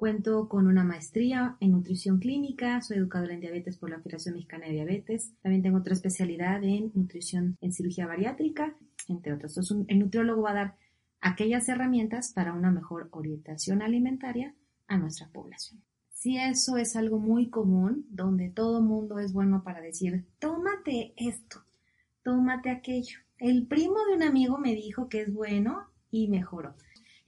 Cuento con una maestría en nutrición clínica, soy educadora en diabetes por la Federación Mexicana de Diabetes. También tengo otra especialidad en nutrición en cirugía bariátrica, entre otros. Entonces, el nutriólogo va a dar aquellas herramientas para una mejor orientación alimentaria a nuestra población. Si eso es algo muy común, donde todo mundo es bueno para decir, tómate esto, tómate aquello. El primo de un amigo me dijo que es bueno y mejoró.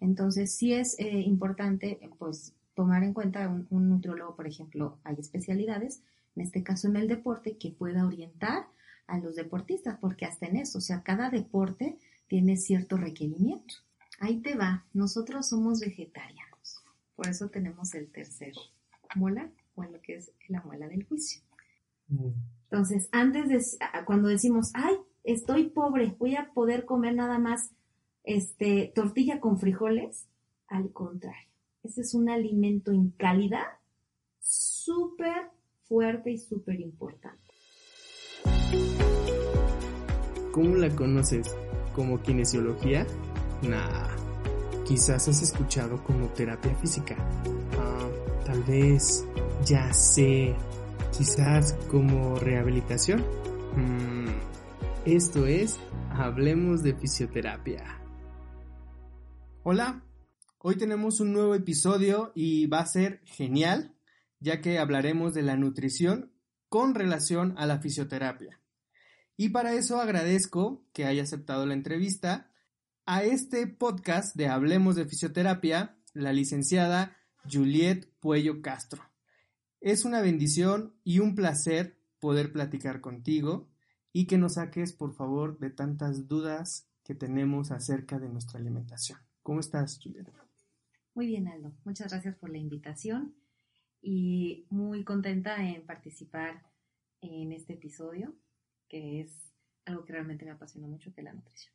Entonces, sí es eh, importante, pues, tomar en cuenta un, un nutriólogo, por ejemplo, hay especialidades, en este caso en el deporte, que pueda orientar a los deportistas, porque hasta en eso, o sea, cada deporte tiene cierto requerimiento. Ahí te va, nosotros somos vegetarianos, por eso tenemos el tercer mola, o lo que es la muela del juicio. Mm. Entonces, antes de, cuando decimos, ay, estoy pobre, voy a poder comer nada más este, tortilla con frijoles, al contrario ese es un alimento en calidad súper fuerte y súper importante. ¿Cómo la conoces? ¿Como kinesiología? Nah. Quizás has escuchado como terapia física. Ah, tal vez, ya sé. Quizás como rehabilitación. Mm, esto es Hablemos de Fisioterapia. Hola, Hoy tenemos un nuevo episodio y va a ser genial, ya que hablaremos de la nutrición con relación a la fisioterapia. Y para eso agradezco que haya aceptado la entrevista a este podcast de Hablemos de Fisioterapia, la licenciada Juliet Puello Castro. Es una bendición y un placer poder platicar contigo y que nos saques, por favor, de tantas dudas que tenemos acerca de nuestra alimentación. ¿Cómo estás, Juliet? Muy bien, Aldo. Muchas gracias por la invitación y muy contenta en participar en este episodio, que es algo que realmente me apasiona mucho, que es la nutrición.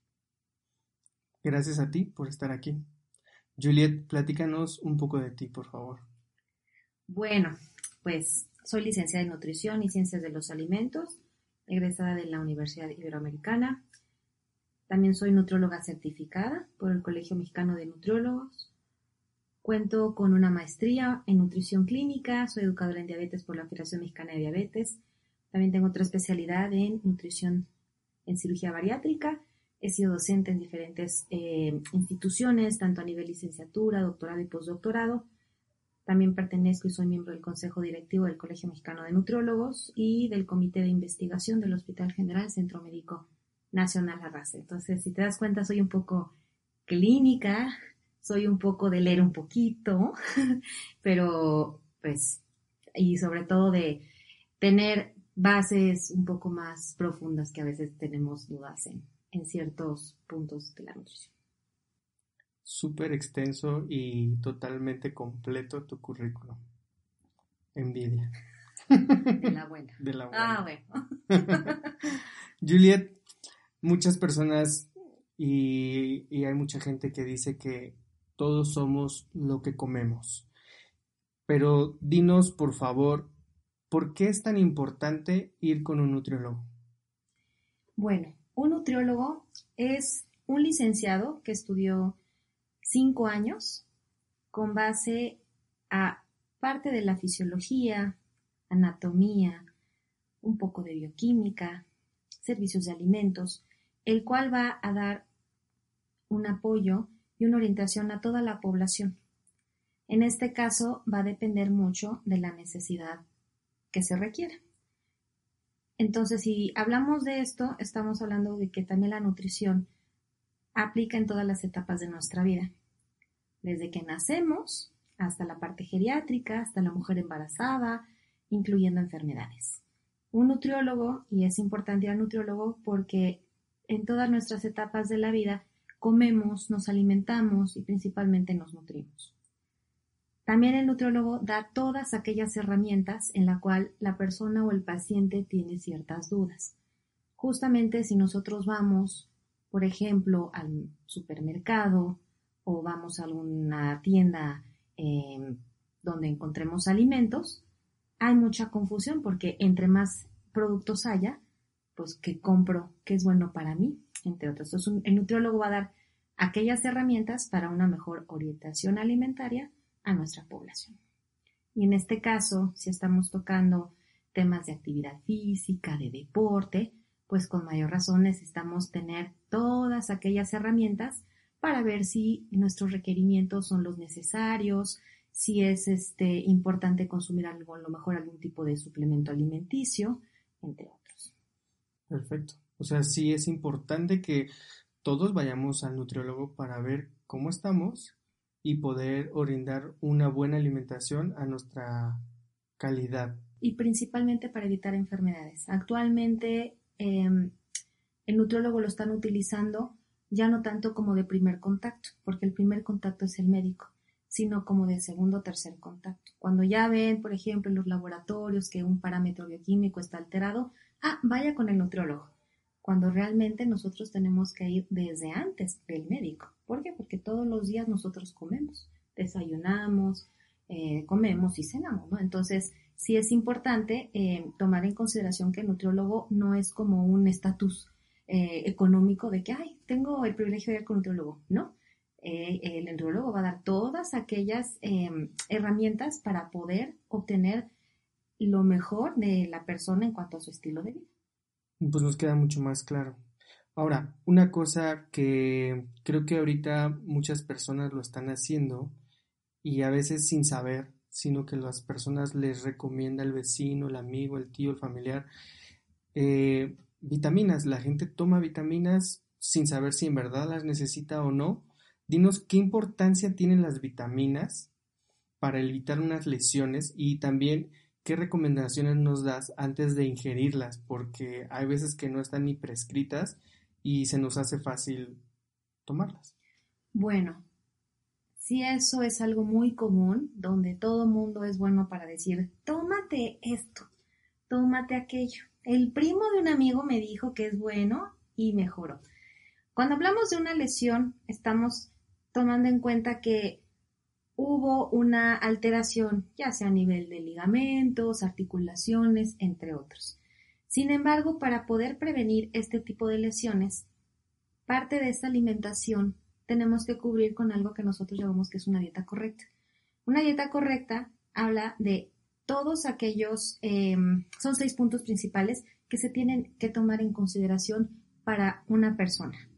Gracias a ti por estar aquí. Juliet, platícanos un poco de ti, por favor. Bueno, pues soy licenciada en nutrición y ciencias de los alimentos, egresada de la Universidad Iberoamericana. También soy nutrióloga certificada por el Colegio Mexicano de Nutriólogos Cuento con una maestría en nutrición clínica, soy educadora en diabetes por la Federación Mexicana de Diabetes. También tengo otra especialidad en nutrición en cirugía bariátrica. He sido docente en diferentes eh, instituciones, tanto a nivel licenciatura, doctorado y postdoctorado. También pertenezco y soy miembro del Consejo Directivo del Colegio Mexicano de Nutriólogos y del Comité de Investigación del Hospital General Centro Médico Nacional Arrase. Entonces, si te das cuenta, soy un poco clínica, soy un poco de leer un poquito, pero pues, y sobre todo de tener bases un poco más profundas que a veces tenemos dudas en, en ciertos puntos de la nutrición. Súper extenso y totalmente completo tu currículum. Envidia. De la buena. De la buena. Ah, bueno. Juliet, muchas personas y, y, hay mucha gente que dice que todos somos lo que comemos. Pero dinos, por favor, ¿por qué es tan importante ir con un nutriólogo? Bueno, un nutriólogo es un licenciado que estudió cinco años con base a parte de la fisiología, anatomía, un poco de bioquímica, servicios de alimentos, el cual va a dar un apoyo y una orientación a toda la población. En este caso va a depender mucho de la necesidad que se requiere. Entonces, si hablamos de esto, estamos hablando de que también la nutrición aplica en todas las etapas de nuestra vida, desde que nacemos hasta la parte geriátrica, hasta la mujer embarazada, incluyendo enfermedades. Un nutriólogo, y es importante ir al nutriólogo porque en todas nuestras etapas de la vida comemos, nos alimentamos y principalmente nos nutrimos. También el nutriólogo da todas aquellas herramientas en la cual la persona o el paciente tiene ciertas dudas. Justamente si nosotros vamos, por ejemplo, al supermercado o vamos a alguna tienda em, donde encontremos alimentos, hay mucha confusión porque entre más productos haya, pues que compro, qué es bueno para mí, entre otros. Entonces, el nutriólogo va a dar aquellas herramientas para una mejor orientación alimentaria a nuestra población. Y en este caso, si estamos tocando temas de actividad física, de deporte, pues con mayor razón necesitamos tener todas aquellas herramientas para ver si nuestros requerimientos son los necesarios, si es este, importante consumir algo, a lo mejor algún tipo de suplemento alimenticio, entre otros. Perfecto. O sea, sí es importante que todos vayamos al nutriólogo para ver cómo estamos y poder orientar una buena alimentación a nuestra calidad. Y principalmente para evitar enfermedades. Actualmente em, el nutriólogo lo están utilizando ya no tanto como de primer contacto, porque el primer contacto es el médico, sino como de segundo o tercer contacto. Cuando ya ven, por ejemplo, en los laboratorios que un parámetro bioquímico está alterado, ah, vaya con el nutriólogo cuando realmente nosotros tenemos que ir desde antes del médico. ¿Por qué? Porque todos los días nosotros comemos, desayunamos, eh, comemos y cenamos, ¿no? Entonces, sí es importante eh, tomar en consideración que el nutriólogo no es como un estatus eh, económico de que, ay, tengo el privilegio de ir con un nutriólogo, ¿no? el nutriólogo va a dar todas aquellas em, herramientas para poder obtener lo mejor de la persona en cuanto a su estilo de vida pues nos queda mucho más claro. Ahora, una cosa que creo que ahorita muchas personas lo están haciendo y a veces sin saber, sino que las personas les recomienda el vecino, el amigo, el tío, el familiar, eh, vitaminas. La gente toma vitaminas sin saber si en verdad las necesita o no. Dinos qué importancia tienen las vitaminas para evitar unas lesiones y también ¿qué recomendaciones nos das antes de ingerirlas? Porque hay veces que no están ni prescritas y se nos hace fácil tomarlas. Bueno, si eso es algo muy común, donde todo mundo es bueno para decir, tómate esto, tómate aquello. El primo de un amigo me dijo que es bueno y mejoró. Cuando hablamos de una lesión, estamos tomando en cuenta que hubo una alteración, ya sea a nivel de ligamentos, articulaciones, entre otros. Sin embargo, para poder prevenir este tipo de lesiones, parte de esta alimentación tenemos que cubrir con algo que nosotros llamamos que es una dieta correcta. Una dieta correcta habla de todos aquellos, em, son seis puntos principales que se tienen que tomar en consideración para una persona.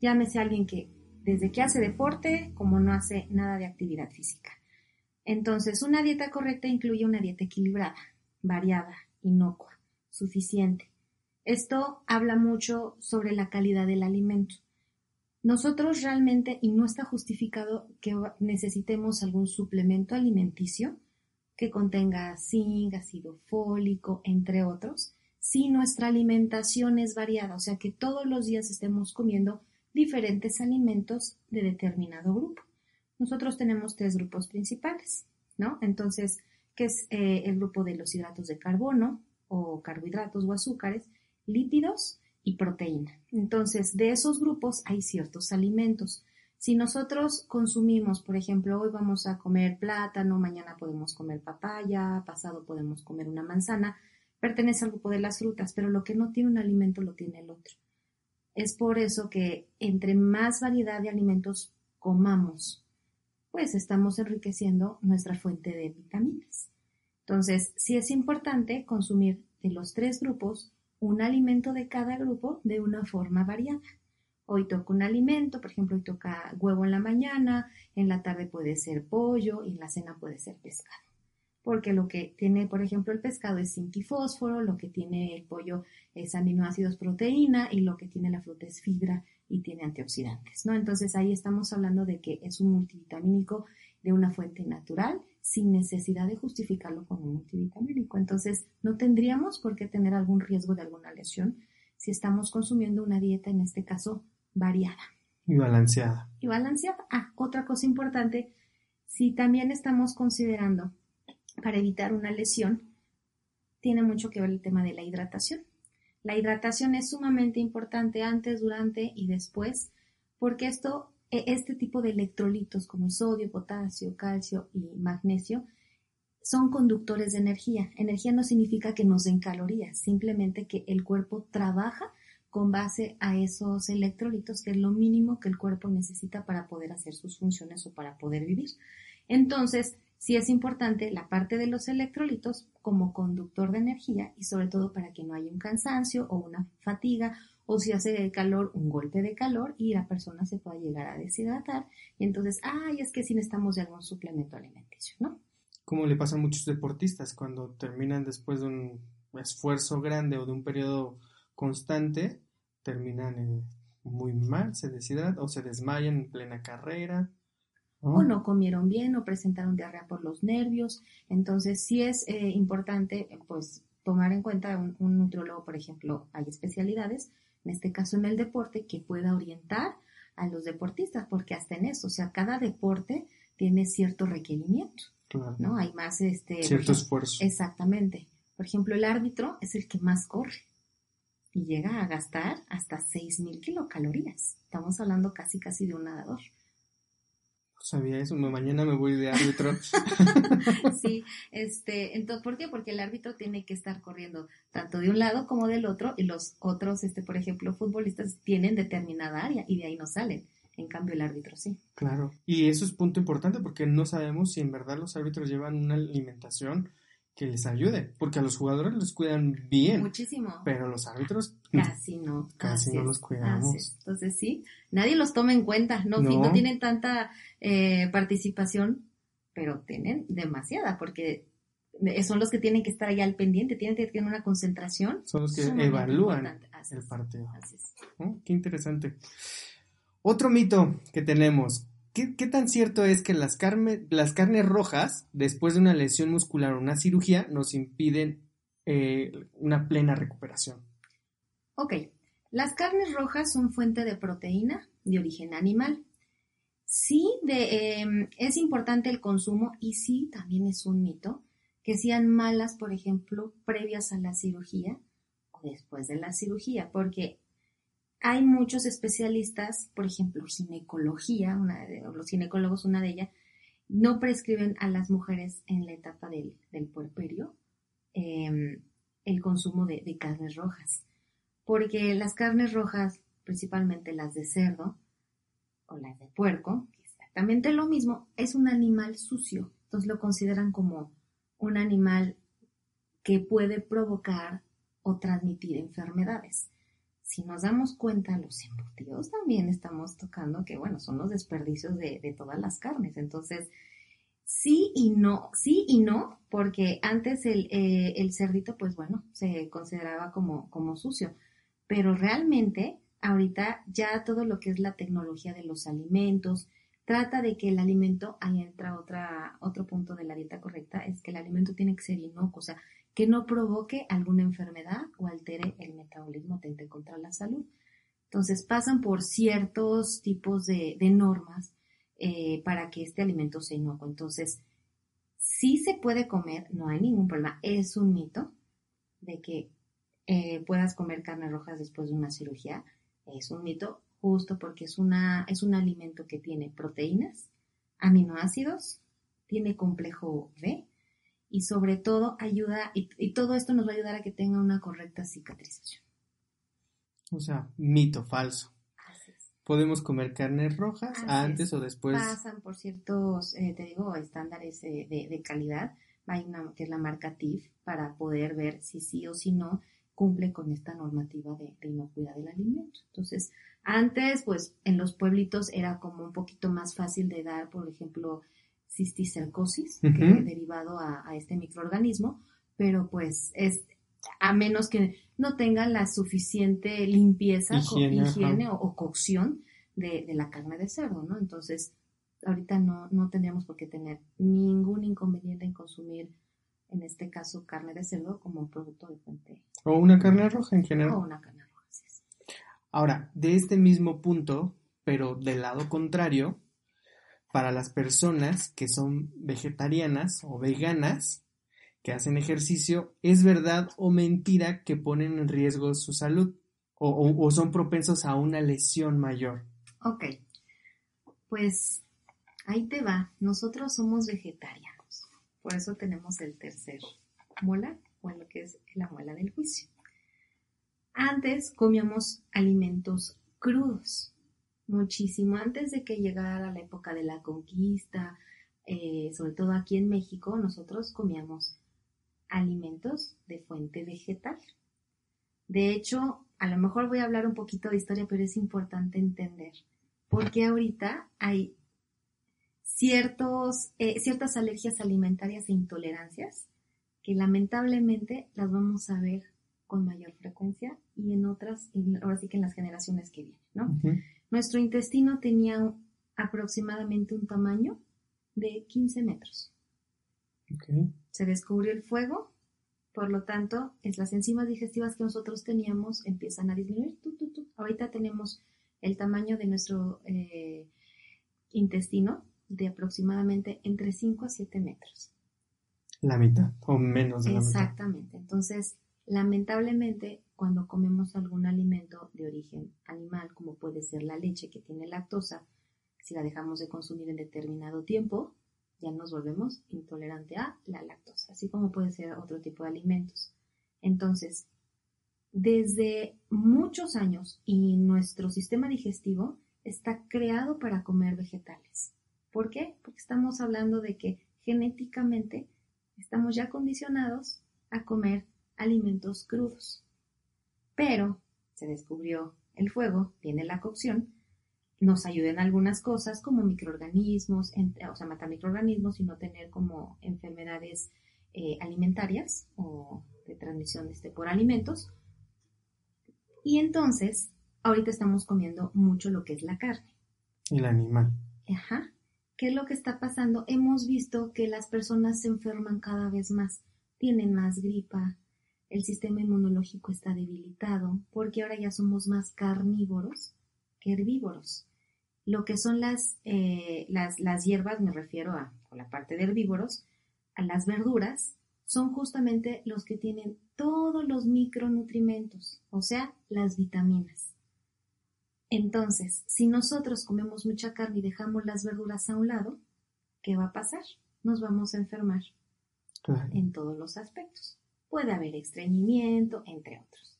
Llámese alguien que desde que hace deporte como no hace nada de actividad física. Entonces, una dieta correcta incluye una dieta equilibrada, variada, inocua, suficiente. Esto habla mucho sobre la calidad del alimento. Nosotros realmente, y no está justificado que necesitemos algún suplemento alimenticio que contenga zinc, ácido fólico, entre otros, si nuestra alimentación es variada, o sea que todos los días estemos comiendo diferentes alimentos de determinado grupo. Nosotros tenemos tres grupos principales, ¿no? Entonces, ¿qué es eh, el grupo de los hidratos de carbono o carbohidratos o azúcares, lípidos y proteína. Entonces, de esos grupos hay ciertos alimentos. Si nosotros consumimos, por ejemplo, hoy vamos a comer plátano, mañana podemos comer papaya, pasado podemos comer una manzana, pertenece al grupo de las frutas, pero lo que no tiene un alimento lo tiene el otro. Es por eso que entre más variedad de alimentos comamos, pues estamos enriqueciendo nuestra fuente de vitaminas. Entonces, sí es importante consumir de los tres grupos un alimento de cada grupo de una forma variada. Hoy toca un alimento, por ejemplo, hoy toca huevo en la mañana, en la tarde puede ser pollo y en la cena puede ser pescado porque lo que tiene, por ejemplo, el pescado es zinc y fósforo, lo que tiene el pollo es aminoácidos, proteína y lo que tiene la fruta es fibra y tiene antioxidantes, ¿no? Entonces ahí estamos hablando de que es un multivitamínico de una fuente natural sin necesidad de justificarlo con un multivitamínico. Entonces no tendríamos por qué tener algún riesgo de alguna lesión si estamos consumiendo una dieta, en este caso, variada. Y balanceada. Y balanceada. Ah, otra cosa importante Si también estamos considerando para evitar una lesión, tiene mucho que ver el tema de la hidratación. La hidratación es sumamente importante antes, durante y después, porque esto, e, este tipo de electrolitos como sodio, potasio, calcio y magnesio son conductores de energía. Energía no significa que nos den calorías, simplemente que el cuerpo trabaja con base a esos electrolitos, que es lo mínimo que el cuerpo necesita para poder hacer sus funciones o para poder vivir. Entonces, sí es importante la parte de los electrolitos como conductor de energía y sobre todo para que no haya un cansancio o una fatiga o si hace calor, un golpe de calor y la persona se pueda llegar a deshidratar y entonces, ay, es que sí necesitamos de algún suplemento alimenticio, ¿no? Como le pasa a muchos deportistas cuando terminan después de un esfuerzo grande o de un periodo constante, terminan muy mal, se deshidratan o se desmayan en plena carrera. O no comieron bien o presentaron diarrea por los nervios. Entonces, sí es eh, importante, pues, tomar en cuenta un, un nutriólogo, por ejemplo, hay especialidades, en este caso en el deporte, que pueda orientar a los deportistas, porque hasta en eso, o sea, cada deporte tiene cierto requerimiento, ¿no? Hay más, este... Cierto esfuerzo. Exactamente. Por ejemplo, el árbitro es el que más corre y llega a gastar hasta 6.000 kilocalorías. Estamos hablando casi, casi de un nadador. No sabía eso, mañana me voy de árbitro. sí, este, entonces, ¿por qué? Porque el árbitro tiene que estar corriendo tanto de un lado como del otro y los otros, este, por ejemplo, futbolistas tienen determinada área y de ahí no salen. En cambio, el árbitro sí. Claro. Y eso es punto importante porque no sabemos si en verdad los árbitros llevan una alimentación que les ayude, porque a los jugadores los cuidan bien. Muchísimo. Pero los árbitros casi no. Casi no los cuidamos. Entonces sí, nadie los toma en cuenta, no, no. tienen tanta eh, participación, pero tienen demasiada, porque son los que tienen que estar allá al pendiente, tienen que tener una concentración. Son los que evalúan el partido. Oh, qué interesante. Otro mito que tenemos, ¿Qué, tan cierto es que las, carnes rojas, después de una lesión muscular o una cirugía, nos impiden eh, una plena recuperación? Ok, las carnes rojas son fuente de proteína de origen animal. Sí, em, es importante el consumo y sí, también es un mito que sean malas, por ejemplo, previas a la cirugía o después de la cirugía, porque hay muchos especialistas, por ejemplo, ginecología, una de, los ginecólogos, una de ellas, no prescriben a las mujeres en la etapa del, del puerperio em, el consumo de, carnes rojas, porque las carnes rojas, principalmente las de cerdo o las de puerco, exactamente lo mismo, es un animal sucio, entonces lo consideran como un animal que puede provocar o transmitir enfermedades si nos damos cuenta, los embutidos también estamos tocando que, bueno, son los desperdicios de, todas las carnes. Entonces, sí y no, sí y no, porque antes el, eh, cerdito, pues bueno, se consideraba como, como sucio, pero realmente ahorita ya todo lo que es la tecnología de los alimentos, trata de que el alimento, ahí entra otra, otro punto de la dieta correcta, es que el alimento tiene que ser inocuo, o sea, que no provoque alguna enfermedad o altere el metabolismo, tente contra la salud. Entonces pasan por ciertos tipos de, normas eh, para que este alimento sea inocuo. Entonces, sí se puede comer, no hay ningún problema. Es un mito de que eh, puedas comer carne rojas después de una cirugía. Es un mito justo porque es, una, es un alimento que tiene proteínas, aminoácidos, tiene complejo B, y sobre todo ayuda, y, todo esto nos va a ayudar a que tenga una correcta cicatrización. O sea, mito falso. Podemos comer carnes rojas antes o después. Pasan por ciertos, eh, te digo, estándares eh, de, calidad. Hay una que es la marca TIF para poder ver si sí o si no cumple con esta normativa de, de inocuidad del alimento. Entonces, antes, pues en los pueblitos era como un poquito más fácil de dar, por ejemplo, cisticercosis, derivado a, este microorganismo, pero pues es a menos que no tengan la suficiente limpieza, higiene, o, cocción de, la carne de cerdo, ¿no? Entonces, ahorita no, no tendríamos por qué tener ningún inconveniente en consumir, en este caso, carne de cerdo como producto de fuente. O una carne roja en general. O una carne roja, sí. Ahora, de este mismo punto, pero del lado contrario, para las personas que son vegetarianas o veganas, que hacen ejercicio, ¿es verdad o mentira que ponen en riesgo su salud o, son propensos a una lesión mayor? Ok, pues ahí te va. Nosotros somos vegetarianos, por eso tenemos el tercer mola, o lo que es la muela del juicio. Antes comíamos alimentos crudos, muchísimo antes de que llegara la época de la conquista, eh, sobre todo aquí en México, nosotros comíamos alimentos de fuente vegetal. De hecho, a lo mejor voy a hablar un poquito de historia, pero es importante entender por qué ahorita hay ciertos, eh, ciertas alergias alimentarias e intolerancias que lamentablemente las vamos a ver con mayor frecuencia y en otras, ahora sí que en las generaciones que vienen, ¿no? Nuestro intestino tenía aproximadamente un tamaño de 15 metros. Se descubrió el fuego, por lo tanto, es las enzimas digestivas que nosotros teníamos empiezan a disminuir. Ahorita tenemos el tamaño de nuestro eh, intestino de aproximadamente entre 5 a 7 metros. La mitad o menos de la mitad. Exactamente. Entonces, Lamentablemente, cuando comemos algún alimento de origen animal, como puede ser la leche que tiene lactosa, si la dejamos de consumir en determinado tiempo, ya nos volvemos intolerante a la lactosa, así como puede ser otro tipo de alimentos. Entonces, desde muchos años y nuestro sistema digestivo está creado para comer vegetales. ¿Por qué? Porque estamos hablando de que genéticamente estamos ya condicionados a comer alimentos crudos. Pero se descubrió el fuego, viene la cocción, nos ayuda en algunas cosas como microorganismos, o sea, matar microorganismos y no tener como enfermedades eh, alimentarias o de transmisión este, por alimentos. Y entonces, ahorita estamos comiendo mucho lo que es la carne. El animal. Ajá. ¿Qué es lo que está pasando? Hemos visto que las personas se enferman cada vez más, tienen más gripa, el sistema inmunológico está debilitado porque ahora ya somos más carnívoros que herbívoros. Lo que son las, eh, las, las, hierbas, me refiero a la parte de herbívoros, a las verduras, son justamente los que tienen todos los micronutrimentos, o sea, las vitaminas. Entonces, si nosotros comemos mucha carne y dejamos las verduras a un lado, ¿qué va a pasar? Nos vamos a enfermar en todos los aspectos puede haber estreñimiento, entre otros.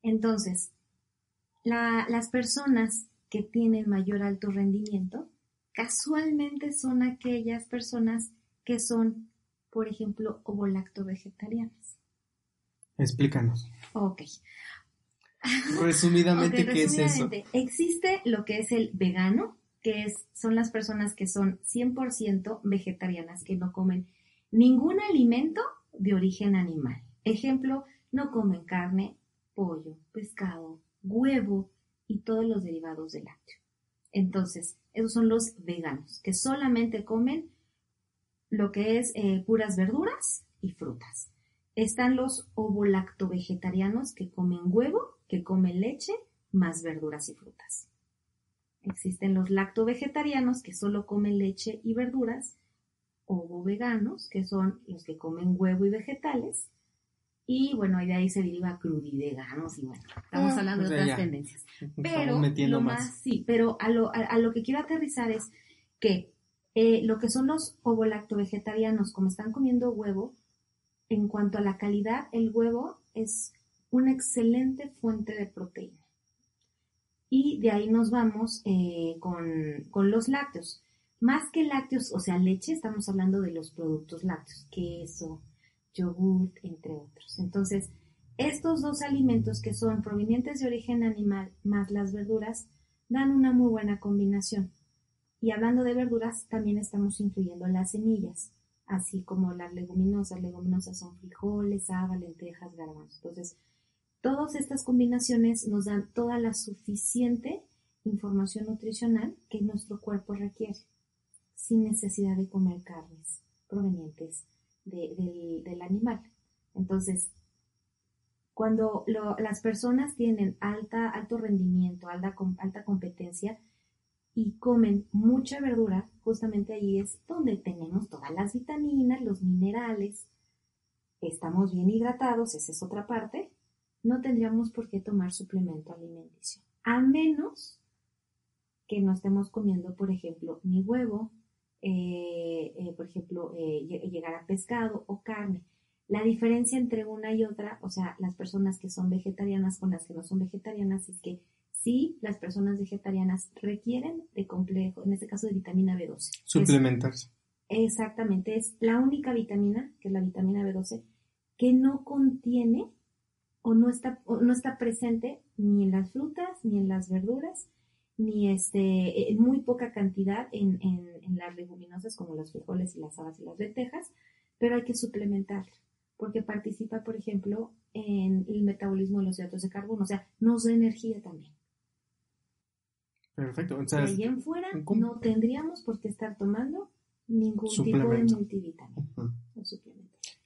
Entonces, las personas que tienen mayor alto rendimiento, casualmente son aquellas personas que son, por ejemplo, ovolacto-vegetarianas. Explícanos. Ok. Resumidamente, ¿qué es eso? Existe lo que es el vegano, que es, son las personas que son 100% vegetarianas, que no comen ningún alimento de origen animal. Ejemplo, no comen carne, pollo, pescado, huevo y todos los derivados del lácteo. Entonces, esos son los veganos, que solamente comen lo que es eh, puras verduras y frutas. Están los ovolacto-vegetarianos que comen huevo, que comen leche, más verduras y frutas. Existen los lacto-vegetarianos que solo comen leche y verduras, ovo-veganos, que son los que comen huevo y vegetales, y bueno, de ahí se deriva crudiveganos y bueno, estamos ah, hablando de otras tendencias. Pero lo más. sí, pero a lo, a, lo que quiero aterrizar es que eh, lo que son los ovolacto-vegetarianos, como están comiendo huevo, en cuanto a la calidad, el huevo es una excelente fuente de proteína. Y de ahí nos vamos eh, con, con, los lácteos. Más que lácteos, o sea, leche, estamos hablando de los productos lácteos, queso, yogurt, entre otros. Entonces, estos dos alimentos que son provenientes de origen animal más las verduras dan una muy buena combinación. Y hablando de verduras, también estamos incluyendo las semillas, así como las leguminosas. Leguminosas son frijoles, haba, lentejas, garbanzos. Entonces, todas estas combinaciones nos dan toda la suficiente información nutricional que nuestro cuerpo requiere, sin necesidad de comer carnes provenientes del, animal. Entonces, cuando las personas tienen alta, alto rendimiento, alta, alta competencia, y comen mucha verdura, justamente ahí es donde tenemos todas las vitaminas, los minerales, estamos bien hidratados, esa es otra parte, no tendríamos por qué tomar suplemento alimenticio, a menos que no estemos comiendo, por ejemplo, ni huevo, eh, eh, por ejemplo, eh, llegar a pescado o carne. La diferencia entre una y otra, o sea, las personas que son vegetarianas con las que no son vegetarianas, es que sí, las personas vegetarianas requieren de complejo, en este caso de vitamina B12. Suplementarse. exactamente, es la única vitamina, que es la vitamina B12, que no contiene o no está, o no está presente ni en las frutas, ni en las verduras, ni este, en muy poca cantidad en, en, las leguminosas como los frijoles y las habas y las lentejas, pero hay que suplementar porque participa, por ejemplo, en el metabolismo de los hidratos de carbono, o sea, nos da energía también. Perfecto. de ahí en fuera no tendríamos por qué estar tomando ningún tipo de multivitamina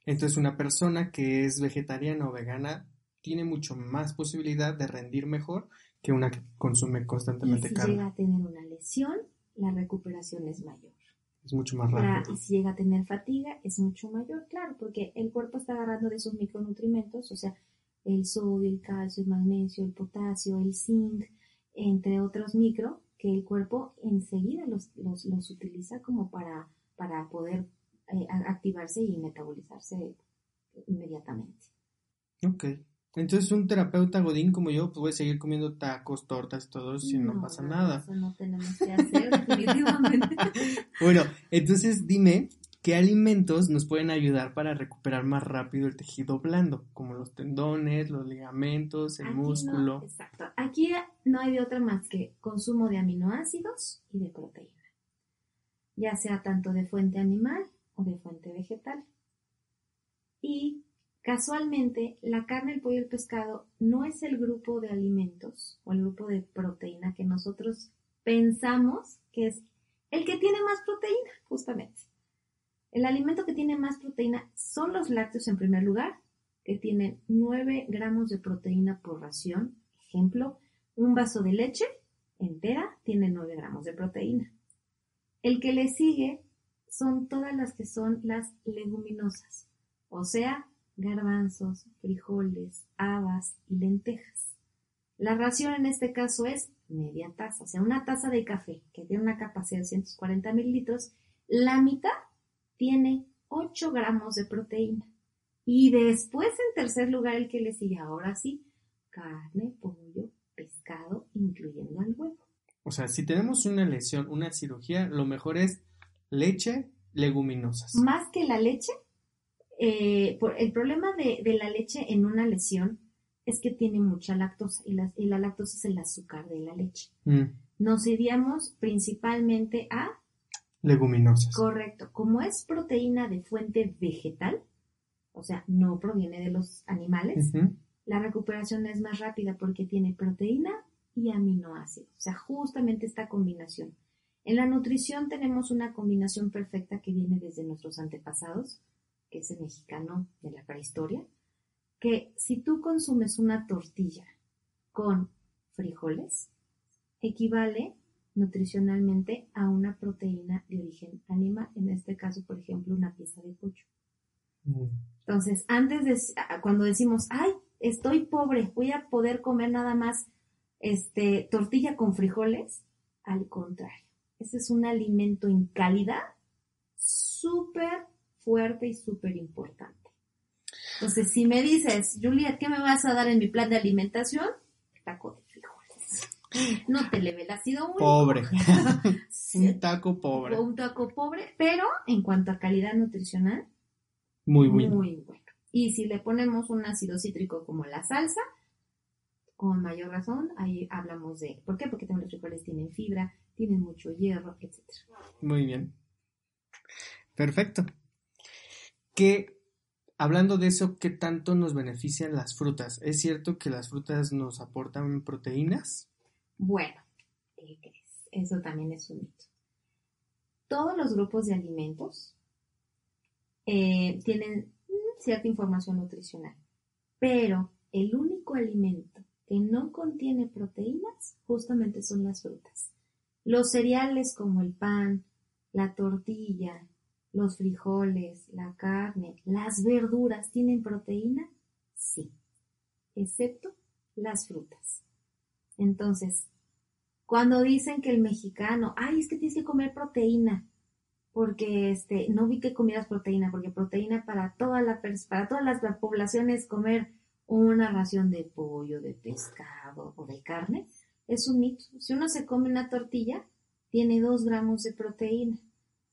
Entonces, una persona que es vegetariana o vegana tiene mucho más posibilidad de rendir mejor que una que consume constantemente y si llega a tener una lesión, la recuperación es mayor. Es mucho más rápido. y si llega a tener fatiga, es mucho mayor, claro, porque el cuerpo está agarrando de esos micronutrientes, o sea, el sodio, el calcio, el magnesio, el potasio, el zinc, entre otros micro, que el cuerpo enseguida los, los, utiliza como para, para poder eh, activarse y metabolizarse inmediatamente. Ok. Entonces un terapeuta godín como yo puede seguir comiendo tacos, tortas, todo eso y no, pasa nada. Eso no tenemos que hacer definitivamente. bueno, entonces dime ¿Qué alimentos nos pueden ayudar para recuperar más rápido el tejido blando? Como los tendones, los ligamentos, el músculo. exacto. Aquí no hay de otra más que consumo de aminoácidos y de proteína. Ya sea tanto de fuente animal o de fuente vegetal. Y casualmente, la carne, el pollo y el pescado no es el grupo de alimentos o el grupo de proteína que nosotros pensamos que es el que tiene más proteína, justamente. El alimento que tiene más proteína son los lácteos en primer lugar, que tienen 9 gramos de proteína por ración. Ejemplo, un vaso de leche entera tiene 9 gramos de proteína. El que le sigue son todas las que son las leguminosas, o sea, garbanzos, frijoles, habas y lentejas. La ración en este caso es media taza, o sea, una taza de café que tiene una capacidad de 140 mililitros, la mitad tiene 8 gramos de proteína. Y después, en tercer lugar, el que le sigue ahora sí, carne, pollo, pescado, incluyendo el huevo. O sea, si tenemos una lesión, una cirugía, lo mejor es leche, leguminosas. Más que la leche, eh, el problema de, la leche en una lesión es que tiene mucha lactosa y la, y la lactosa es el azúcar de la leche. Mm. Nos iríamos principalmente a leguminosas. Correcto. Como es proteína de fuente vegetal, o sea, no proviene de los animales, la recuperación es más rápida porque tiene proteína y aminoácidos. O sea, justamente esta combinación. En la nutrición tenemos una combinación perfecta que viene desde nuestros antepasados, que es el mexicano de la prehistoria, que si tú consumes una tortilla con frijoles, equivale nutricionalmente a una proteína de origen animal, en este caso, por ejemplo, una pieza de pollo. Mm. Entonces, antes de, cuando decimos, ay, estoy pobre, voy a poder comer nada más este, tortilla con frijoles, al contrario, ese es un alimento en calidad súper fuerte y súper importante. Entonces, si me dices, Juliet, ¿qué me vas a dar en mi plan de alimentación? Taco de no te le ha sido un Pobre. un taco pobre. Un taco pobre, pero en cuanto a calidad nutricional, muy bueno. Muy bueno. Y si le ponemos un ácido cítrico como la salsa, con mayor razón, ahí hablamos de. ¿Por qué? Porque también los frijoles tienen fibra, tienen mucho hierro, etc. Muy bien. Perfecto. ¿Qué, hablando de eso, qué tanto nos benefician las frutas? ¿Es cierto que las frutas nos aportan proteínas? Bueno, ¿qué crees? Eso también es un mito. Todos los grupos de alimentos eh, tienen cierta información nutricional, pero el único alimento que no contiene proteínas justamente son las frutas. Los cereales como el pan, la tortilla, los frijoles, la carne, las verduras, ¿tienen proteína? Sí, excepto las frutas. Entonces, cuando dicen que el mexicano, ay, es que tienes que comer proteína, porque este, no vi que comieras proteína, porque proteína para toda la para todas las poblaciones comer una ración de pollo, de pescado o de carne, es un mito. Si uno se come una tortilla, tiene dos gramos de proteína.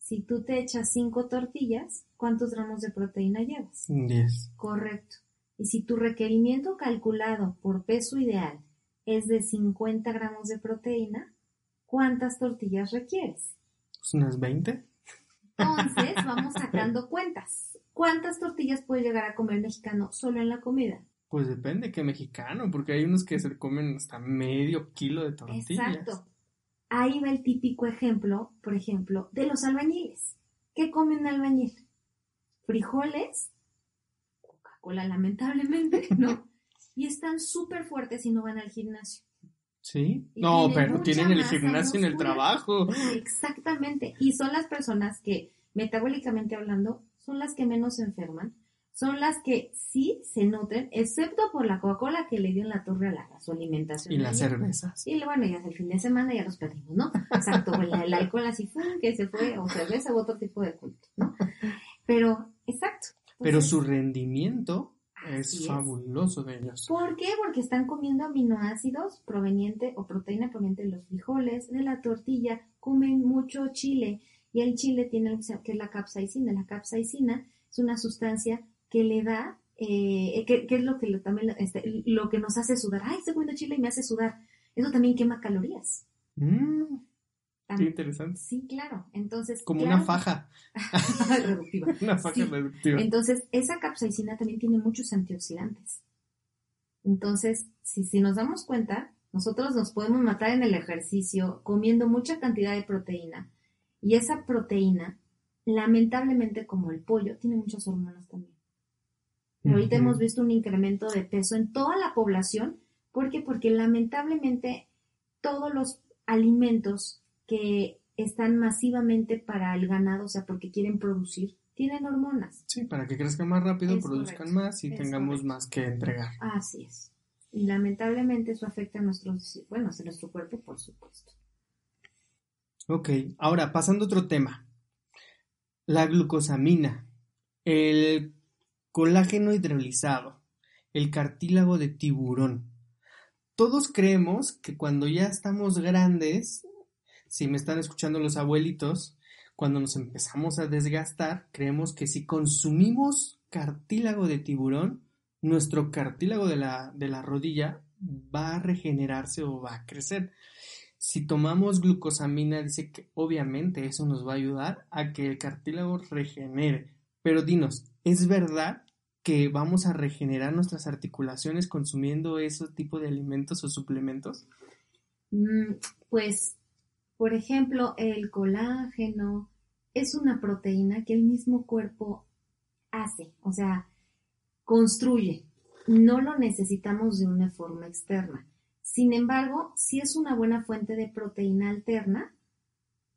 Si tú te echas cinco tortillas, ¿cuántos gramos de proteína llevas? Diez. Correcto. Y si tu requerimiento calculado por peso ideal es de 50 gramos de proteína, ¿cuántas tortillas requieres? Pues unas 20. Entonces, vamos sacando cuentas. ¿Cuántas tortillas puede llegar a comer el mexicano solo en la comida? Pues depende qué mexicano, porque hay unos que se comen hasta medio kilo de tortillas. Exacto. Ahí va el típico ejemplo, por ejemplo, de los albañiles. ¿Qué comen un albañil? Frijoles, Coca-Cola, lamentablemente, ¿no? y están súper fuertes y no van al gimnasio. Sí. no, pero tienen el gimnasio en el trabajo. Exactamente. Y son las personas que, metabólicamente hablando, son las que menos se enferman. Son las que sí se nutren, excepto por la Coca-Cola que le dio en la torre a, la, su alimentación. Y las cervezas. Y bueno, ya es el fin de semana, ya los perdimos, ¿no? Exacto, el, el alcohol así fue, que se fue, o cerveza u otro tipo de culto, ¿no? Pero, exacto. Pero su rendimiento es fabuloso de ellos. ¿Por qué? Porque están comiendo aminoácidos proveniente o proteína proveniente de los frijoles, de la tortilla, comen mucho chile y el chile tiene que es la capsaicina. La capsaicina es una sustancia que le da, eh, que, es lo que lo, también este, lo que nos hace sudar. Ay, estoy comiendo chile y me hace sudar. Eso también quema calorías. Mm. Qué interesante. Sí, claro. Entonces. Como una faja. reductiva. una faja reductiva. Entonces, esa capsaicina también tiene muchos antioxidantes. Entonces, si, si nos damos cuenta, nosotros nos podemos matar en el ejercicio comiendo mucha cantidad de proteína. Y esa proteína, lamentablemente, como el pollo, tiene muchas hormonas también. Ahorita hemos visto un incremento de peso en toda la población. ¿Por qué? Porque lamentablemente todos los alimentos que están masivamente para el ganado, o sea, porque quieren producir, tienen hormonas. Sí, para que crezcan más rápido, produzcan más y tengamos más que entregar. Así es. Y lamentablemente eso afecta a nuestros, bueno, a nuestro cuerpo, por supuesto. Ok, ahora pasando a otro tema. La glucosamina, el colágeno hidrolizado, el cartílago de tiburón. Todos creemos que cuando ya estamos grandes si me están escuchando los abuelitos, cuando nos empezamos a desgastar, creemos que si consumimos cartílago de tiburón, nuestro cartílago de la, de la rodilla va a regenerarse o va a crecer. Si tomamos glucosamina, dice que obviamente eso nos va a ayudar a que el cartílago regenere. Pero dinos, ¿es verdad que vamos a regenerar nuestras articulaciones consumiendo ese tipo de alimentos o suplementos? Mm, pues por ejemplo, el colágeno es una proteína que el mismo cuerpo hace, o sea, construye. No lo necesitamos de una forma externa. Sin embargo, sí es una buena fuente de proteína alterna,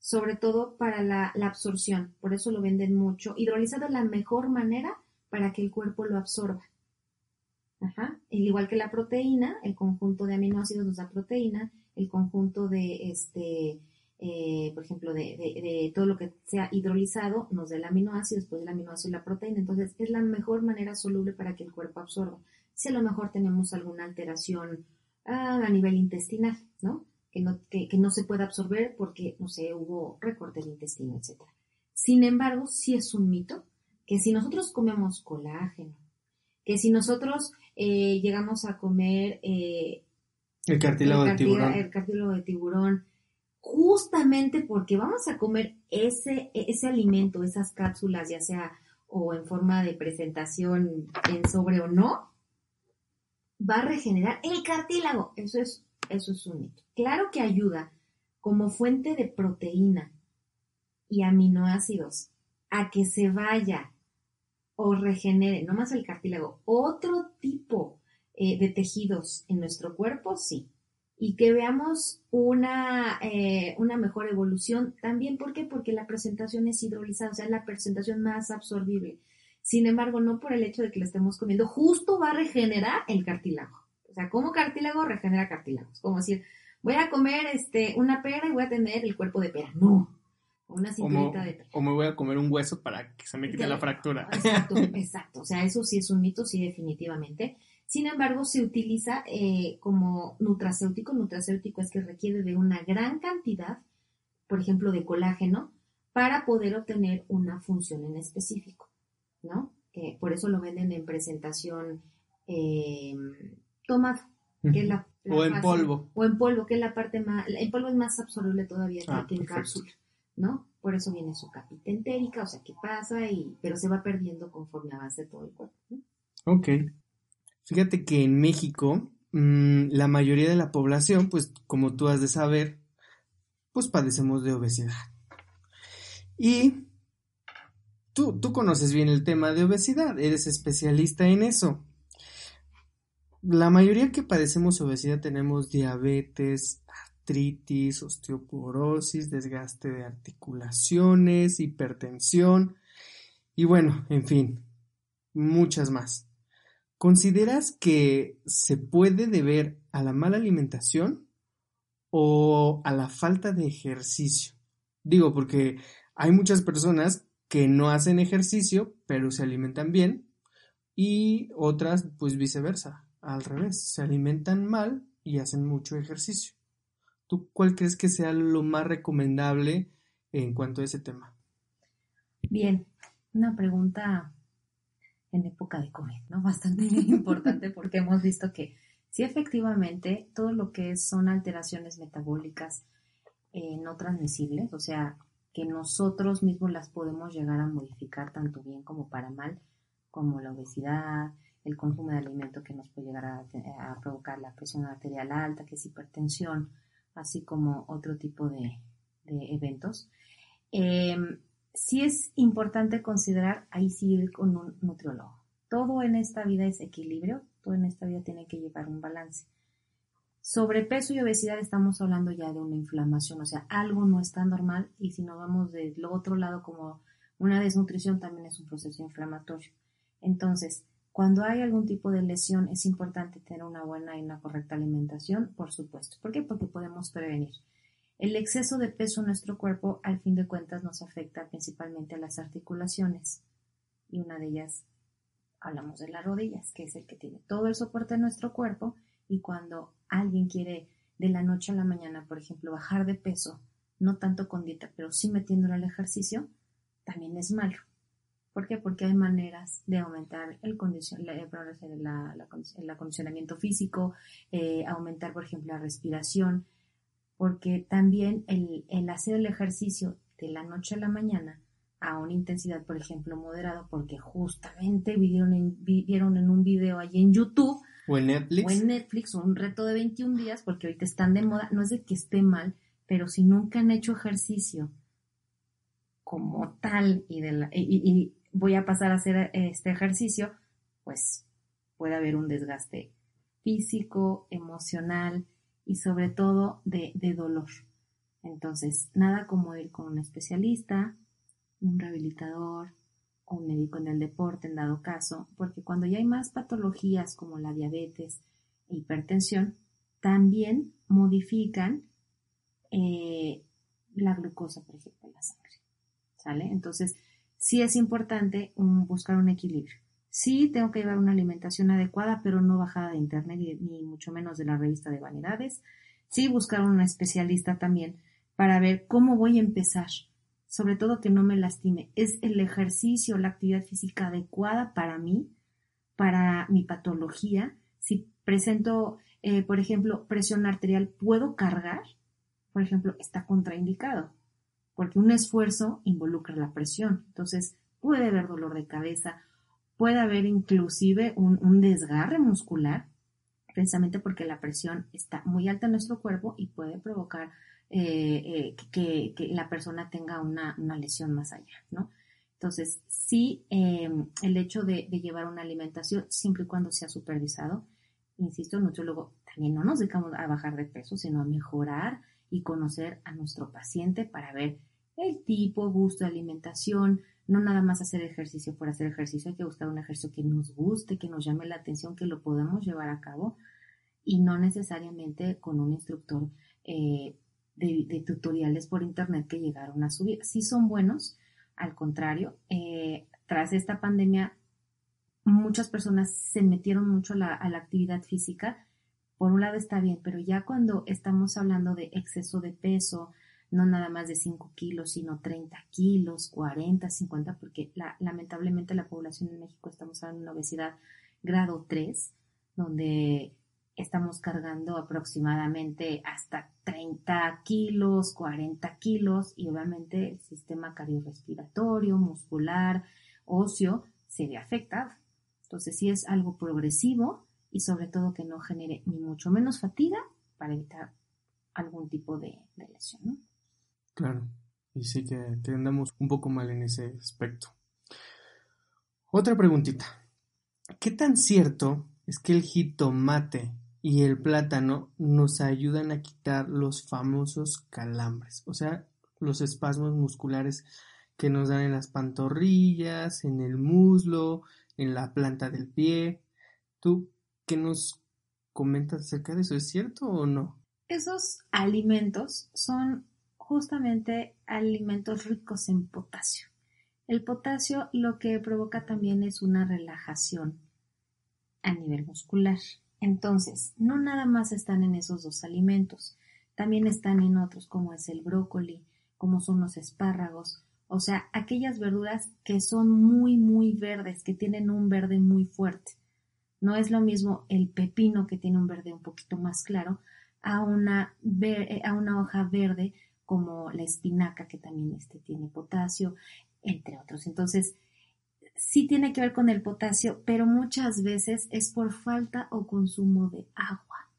sobre todo para la, absorción. Por eso lo venden mucho. Hidrolizado es la mejor manera para que el cuerpo lo absorba. Ajá. igual que la proteína, el conjunto de aminoácidos nos da proteína, el conjunto de este eh, por ejemplo, de, todo lo que sea hidrolizado, nos da el aminoácido, después del aminoácido y la proteína. Entonces, es la mejor manera soluble para que el cuerpo absorba. Si a lo mejor tenemos alguna alteración ah, a nivel intestinal, ¿no? Que no, que, no se puede absorber porque, no sé, hubo recorte del intestino, etc. Sin embargo, sí es un mito que si nosotros comemos colágeno, que si nosotros eh, llegamos a comer eh, el cartílago de tiburón, el cartílago de tiburón justamente porque vamos a comer ese, ese alimento, esas cápsulas, ya sea o en forma de presentación en sobre o no, va a regenerar el cartílago. Eso es, eso es un mito. Claro que ayuda como fuente de proteína y aminoácidos a que se vaya o regenere, no más el cartílago, otro tipo eh, de tejidos en nuestro cuerpo, sí. y que veamos una, eh, una mejor evolución. También, ¿por qué? Porque la presentación es hidrolizada, o sea, es la presentación más absorbible. Sin embargo, no por el hecho de que lo estemos comiendo, justo va a regenerar el cartílago. O sea, como cartílago regenera cartílago. Es como decir, voy a comer este, una pera y voy a tener el cuerpo de pera. No. Una cinturita de O me voy a comer un hueso para que se me quite la fractura. Exacto, exacto. O sea, eso sí es un mito, sí, definitivamente. Sin embargo, se utiliza eh, como nutracéutico. Nutracéutico es que requiere de una gran cantidad, por ejemplo, de colágeno, para poder obtener una función en específico. ¿no? por eso lo venden en presentación eh, tomado, que es la, o en polvo. O en polvo, que es la parte más, en polvo es más absorbible todavía ah, que en cápsula, ¿no? Por eso viene su capita entérica, o sea, que pasa, y, pero se va perdiendo conforme avance todo el cuerpo. Ok. Fíjate que en México, mm, la mayoría de la población, pues como tú has de saber, pues padecemos de obesidad. Y Tú, conoces bien el tema de obesidad, eres especialista en eso. La mayoría que padecemos obesidad tenemos diabetes, artritis, osteoporosis, desgaste de articulaciones, hipertensión y bueno, en fin, muchas más. ¿Consideras que se puede deber a la mala alimentación o a la falta de ejercicio? Digo, porque hay muchas personas que no hacen ejercicio, pero se alimentan bien, y otras, pues viceversa, al revés, se alimentan mal y hacen mucho ejercicio. ¿Tú cuál crees que sea lo más recomendable en cuanto a ese tema? Bien, una pregunta en época de COVID, ¿no? Bastante importante porque hemos visto que sí, efectivamente, todo lo que son alteraciones metabólicas eh, no transmisibles, o sea, que nosotros mismos las podemos llegar a modificar tanto bien como para mal, como la obesidad, el consumo de alimento que nos puede llegar a, provocar la presión arterial alta, que es hipertensión, así como otro tipo de, eventos. Eh, sí es importante considerar ahí sí ir con un nutriólogo. Todo en esta vida es equilibrio, todo en esta vida tiene que llevar un balance. Sobrepeso y obesidad estamos hablando ya de una inflamación, o sea, algo no está normal y si no vamos del otro lado como una desnutrición también es un proceso inflamatorio. Entonces, cuando hay algún tipo de lesión es importante tener una buena y una correcta alimentación, por supuesto. ¿Por qué? Porque podemos prevenir. El exceso de peso en nuestro cuerpo, al fin de cuentas, nos afecta principalmente a las articulaciones. Y una de ellas, hablamos de las rodillas, que es el que tiene todo el soporte en nuestro cuerpo y cuando alguien quiere de la noche a la mañana, por ejemplo, bajar de peso, no tanto con dieta, pero sí metiéndolo al ejercicio, también es malo. ¿Por qué? Porque hay maneras de aumentar el, el acondicionamiento físico, eh, aumentar, por ejemplo, la respiración, porque también el, el, hacer el ejercicio de la noche a la mañana a una intensidad, por ejemplo, moderada, porque justamente vieron en, vieron en un video allí en YouTube o en Netflix. O en Netflix, o un reto de 21 días, porque ahorita están de moda. No es de que esté mal, pero si nunca han hecho ejercicio como tal y, de y, voy a pasar a hacer este ejercicio, pues puede haber un desgaste físico, emocional y sobre todo de, de dolor. Entonces, nada como ir con un especialista, un rehabilitador, o un médico en el deporte en dado caso, porque cuando ya hay más patologías como la diabetes e hipertensión, también modifican eh, la glucosa, por ejemplo, en la sangre. ¿Sale? Entonces, sí es importante buscar un equilibrio. Sí tengo que llevar una alimentación adecuada, pero no bajada de internet ni mucho menos de la revista de vanidades. Sí buscar un especialista también para ver cómo voy a empezar sobre todo que no me lastime. Es el ejercicio, la actividad física adecuada para mí, para mi patología. Si presento, eh, por ejemplo, presión arterial, ¿puedo cargar? Por ejemplo, está contraindicado, porque un esfuerzo involucra la presión. Entonces, puede haber dolor de cabeza, puede haber inclusive un, un desgarre muscular, precisamente porque la presión está muy alta en nuestro cuerpo y puede provocar eh, eh, que, la persona tenga una, lesión más allá, ¿no? Entonces, sí, em, el hecho de, llevar una alimentación, siempre y cuando sea supervisado, insisto, el nutriólogo también no nos dedicamos a bajar de peso, sino a mejorar y conocer a nuestro paciente para ver el tipo, gusto de alimentación, no nada más hacer ejercicio por hacer ejercicio, hay que buscar un ejercicio que nos guste, que nos llame la atención, que lo podamos llevar a cabo y no necesariamente con un instructor eh, de, tutoriales por internet que llegaron a subir. Sí son buenos, al contrario, eh, tras esta pandemia muchas personas se metieron mucho a la, actividad física. Por un lado está bien, pero ya cuando estamos hablando de exceso de peso, no nada más de 5 kilos, sino 30 kilos, 40, 50, porque lamentablemente la población en México estamos hablando de una obesidad grado 3, donde estamos cargando aproximadamente hasta 30 kilos, 40 kilos y obviamente el sistema cardiorrespiratorio, muscular, óseo se ve afectado. Entonces sí es algo progresivo y sobre todo que no genere ni mucho menos fatiga para evitar algún tipo de, lesión. Claro, y sí que, que andamos un poco mal en ese aspecto. Otra preguntita. ¿Qué tan cierto es que el jitomate y el plátano nos ayudan a quitar los famosos calambres, o sea, los espasmos musculares que nos dan en las pantorrillas, en el muslo, en la planta del pie. ¿Tú qué nos comentas acerca de eso? ¿Es cierto o no? Esos alimentos son justamente alimentos ricos en potasio. El potasio lo que provoca también es una relajación a nivel muscular. Entonces, no nada más están en esos dos alimentos, también están en otros como es el brócoli, como son los espárragos, o sea, aquellas verduras que son muy, muy verdes, que tienen un verde muy fuerte. No es lo mismo el pepino que tiene un verde un poquito más claro a una, eh, a una hoja verde como la espinaca que también este, tiene potasio, entre otros. Entonces, sí tiene que ver con el potasio, pero muchas veces es por falta o consumo de agua.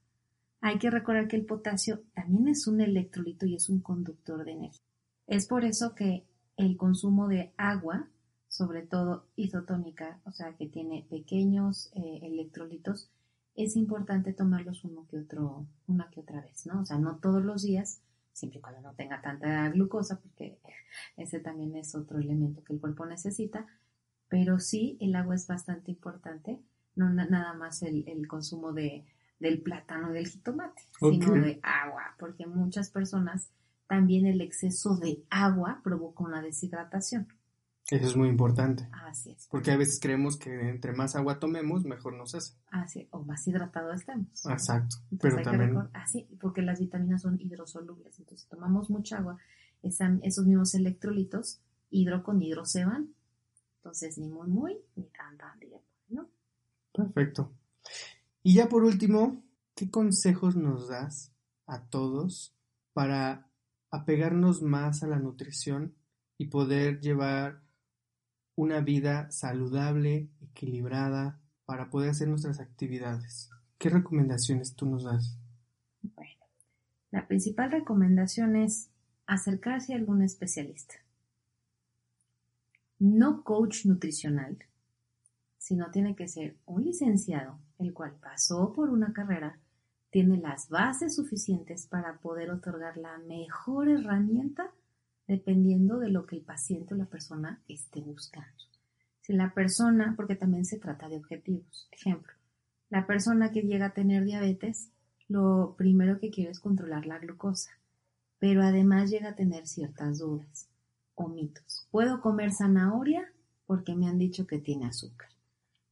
Hay que recordar que el potasio también es un electrolito y es un conductor de energía. Es por eso que el consumo de agua, sobre todo isotónica, o sea que tiene pequeños eh, electrolitos, es importante tomarlos uno que otro, una que otra vez, ¿no? O sea, no todos los días, siempre y cuando no tenga tanta glucosa, porque ese también es otro elemento que el cuerpo necesita, pero sí el agua es bastante importante, no nada más el, consumo de, del plátano y del jitomate, sino de agua, porque muchas personas también el exceso de agua provoca una deshidratación. Eso es muy importante. Así es. Porque a veces creemos que entre más agua tomemos, mejor nos hace. Así, o más hidratado estemos. Exacto. Pero también. Así, porque las vitaminas son hidrosolubles. Entonces, si tomamos mucha agua, esos mismos electrolitos, hidro con hidro se van. Entonces, ni muy, muy, ni tan, tan, ¿no? Perfecto. Y ya por último, ¿qué consejos nos das a todos para apegarnos más a la nutrición y poder llevar una vida saludable, equilibrada, para poder hacer nuestras actividades. ¿Qué recomendaciones tú nos das? Bueno, la principal recomendación es acercarse a algún especialista. No coach nutricional, sino tiene que ser un licenciado, el cual pasó por una carrera tiene las bases suficientes para poder otorgar la mejor herramienta dependiendo de lo que el paciente o la persona esté buscando. Si la persona, porque también se trata de objetivos, ejemplo, la persona que llega a tener diabetes, lo primero que quiere es controlar la glucosa, pero además llega a tener ciertas dudas o mitos. ¿Puedo comer zanahoria? Porque me han dicho que tiene azúcar.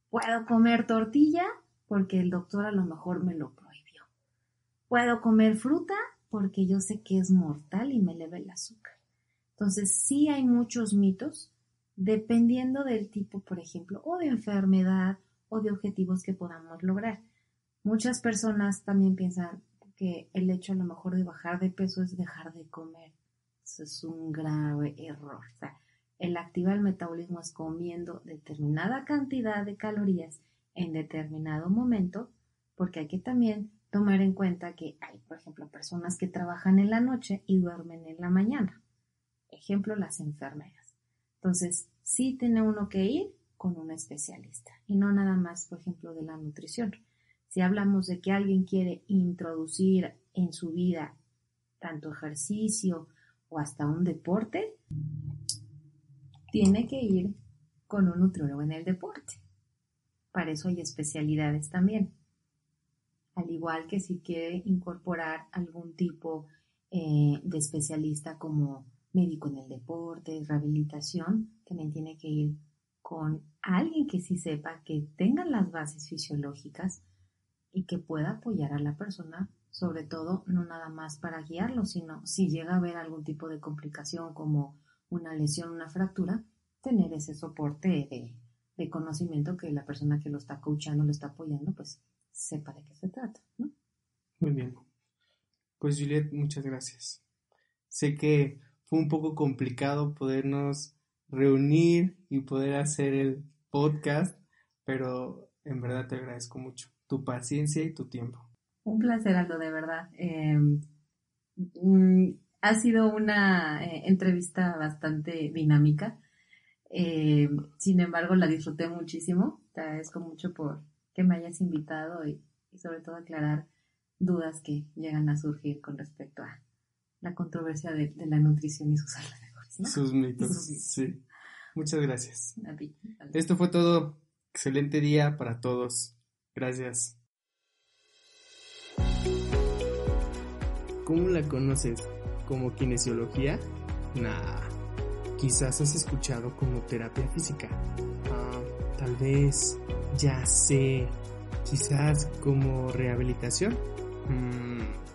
¿Puedo comer tortilla? Porque el doctor a lo mejor me lo Puedo comer fruta porque yo sé que es mortal y me eleva el azúcar. Entonces, sí hay muchos mitos dependiendo del tipo, por ejemplo, o de enfermedad o de objetivos que podamos lograr. Muchas personas también piensan que el hecho a lo mejor de bajar de peso es dejar de comer. Eso es un grave error. O sea, el activar el metabolismo es comiendo determinada cantidad de calorías en determinado momento, porque hay que también tomar en cuenta que hay, por ejemplo, personas que trabajan en la noche y duermen en la mañana. Ejemplo, las enfermeras. Entonces, sí tiene uno que ir con un especialista y no nada más, por ejemplo, de la nutrición, Si hablamos de que alguien quiere introducir en su vida tanto ejercicio o hasta un deporte, tiene que ir con un nutriólogo en el deporte. Para eso hay especialidades también. Al igual que si quiere incorporar algún tipo eh, de especialista como médico en el deporte, rehabilitación, también tiene que ir con alguien que sí sepa, que tenga las bases fisiológicas y que pueda apoyar a la persona, sobre todo no nada más para guiarlo, sino si llega a haber algún tipo de complicación como una lesión, una fractura, tener ese soporte de, de conocimiento que la persona que lo está coachando, lo está apoyando, pues sepa de qué se trata. ¿no? Muy bien. Pues Juliet, muchas gracias. Sé que fue un poco complicado podernos reunir y poder hacer el podcast, pero en verdad te agradezco mucho tu paciencia y tu tiempo. Un placer, Aldo, de verdad. Em, mm, ha sido una eh, entrevista bastante dinámica. Em, sin embargo, la disfruté muchísimo. Te agradezco mucho por que me hayas invitado y, sobre todo aclarar dudas que llegan a surgir con respecto a la controversia de, la nutrición y sus alrededores. Sus mitos, sí. Muchas gracias. Esto fue todo. Excelente día para todos. Gracias. ¿Cómo la conoces? ¿Como kinesiología? Nah. Quizás has escuchado como terapia física. Ah, tal vez, ya sé, quizás como rehabilitación. Mm,